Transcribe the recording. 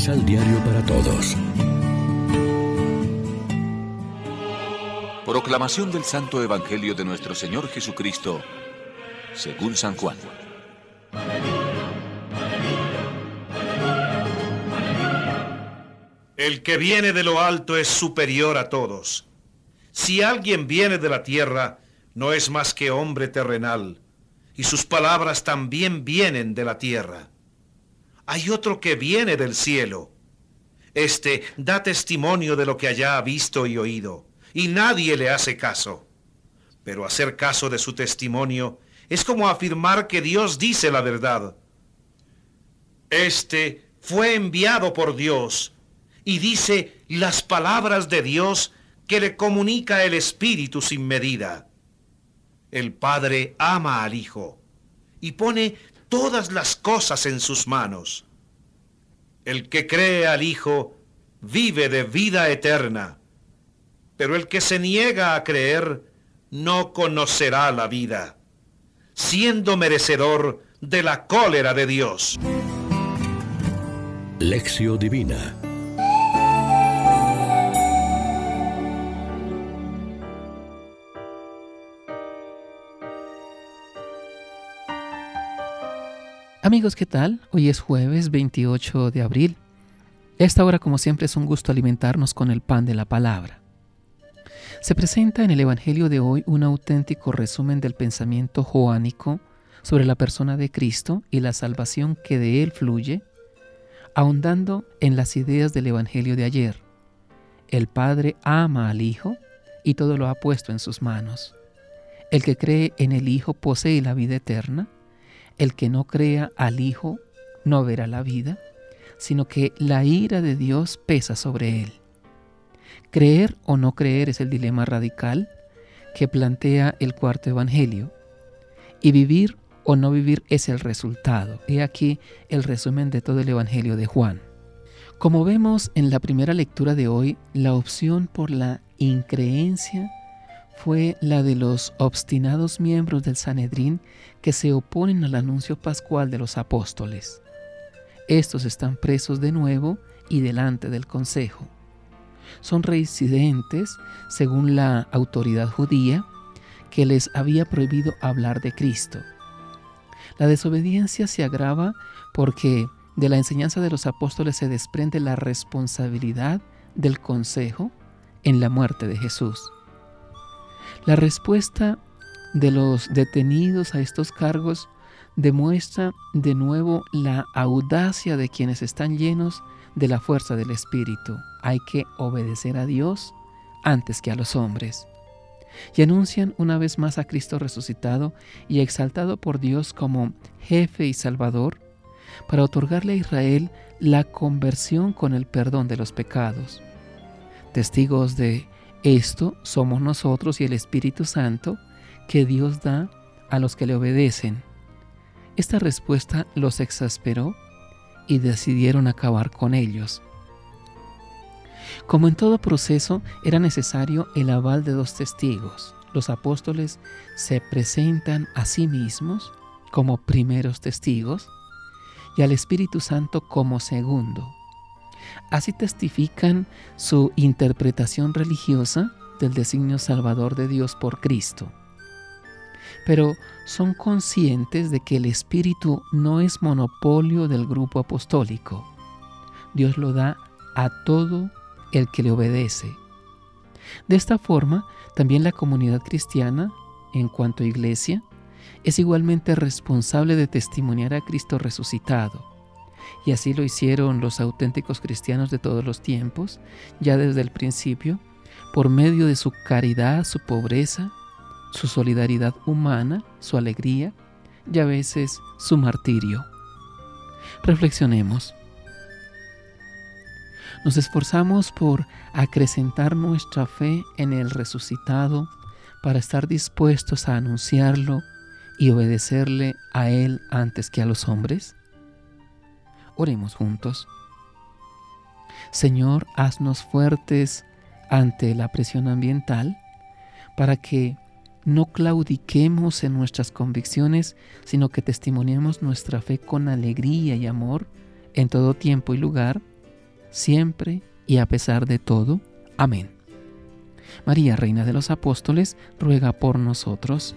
Misal Diario para Todos. Proclamación del Santo Evangelio de nuestro Señor Jesucristo, según San Juan. El que viene de lo alto es superior a todos. Si alguien viene de la tierra, no es más que hombre terrenal, y sus palabras también vienen de la tierra. Hay otro que viene del cielo. Este da testimonio de lo que allá ha visto y oído, y nadie le hace caso. Pero hacer caso de su testimonio es como afirmar que Dios dice la verdad. Este fue enviado por Dios y dice las palabras de Dios que le comunica el Espíritu sin medida. El Padre ama al Hijo y pone todas las cosas en sus manos. El que cree al Hijo vive de vida eterna, pero el que se niega a creer no conocerá la vida, siendo merecedor de la cólera de Dios. Lección Divina Amigos, ¿qué tal? Hoy es jueves 28 de abril. Esta hora, como siempre, es un gusto alimentarnos con el pan de la palabra. Se presenta en el Evangelio de hoy un auténtico resumen del pensamiento joánico sobre la persona de Cristo y la salvación que de él fluye, ahondando en las ideas del Evangelio de ayer. El Padre ama al Hijo y todo lo ha puesto en sus manos. El que cree en el Hijo posee la vida eterna el que no crea al Hijo no verá la vida, sino que la ira de Dios pesa sobre él. Creer o no creer es el dilema radical que plantea el cuarto Evangelio, y vivir o no vivir es el resultado. He aquí el resumen de todo el Evangelio de Juan. Como vemos en la primera lectura de hoy, la opción por la increencia fue la de los obstinados miembros del Sanedrín que se oponen al anuncio pascual de los apóstoles. Estos están presos de nuevo y delante del consejo. Son reincidentes, según la autoridad judía, que les había prohibido hablar de Cristo. La desobediencia se agrava porque de la enseñanza de los apóstoles se desprende la responsabilidad del consejo en la muerte de Jesús. La respuesta de los detenidos a estos cargos demuestra de nuevo la audacia de quienes están llenos de la fuerza del Espíritu. Hay que obedecer a Dios antes que a los hombres. Y anuncian una vez más a Cristo resucitado y exaltado por Dios como jefe y salvador para otorgarle a Israel la conversión con el perdón de los pecados. Testigos de esto somos nosotros y el Espíritu Santo que Dios da a los que le obedecen. Esta respuesta los exasperó y decidieron acabar con ellos. Como en todo proceso, era necesario el aval de dos testigos. Los apóstoles se presentan a sí mismos como primeros testigos y al Espíritu Santo como segundo. Así testifican su interpretación religiosa del designio salvador de Dios por Cristo. Pero son conscientes de que el Espíritu no es monopolio del grupo apostólico. Dios lo da a todo el que le obedece. De esta forma, también la comunidad cristiana, en cuanto a iglesia, es igualmente responsable de testimoniar a Cristo resucitado y así lo hicieron los auténticos cristianos de todos los tiempos, ya desde el principio, por medio de su caridad, su pobreza, su solidaridad humana, su alegría y a veces su martirio. Reflexionemos. Nos esforzamos por acrecentar nuestra fe en el resucitado para estar dispuestos a anunciarlo y obedecerle a Él antes que a los hombres. Oremos juntos. Señor, haznos fuertes ante la presión ambiental para que no claudiquemos en nuestras convicciones, sino que testimoniemos nuestra fe con alegría y amor en todo tiempo y lugar, siempre y a pesar de todo. Amén. María, Reina de los Apóstoles, ruega por nosotros.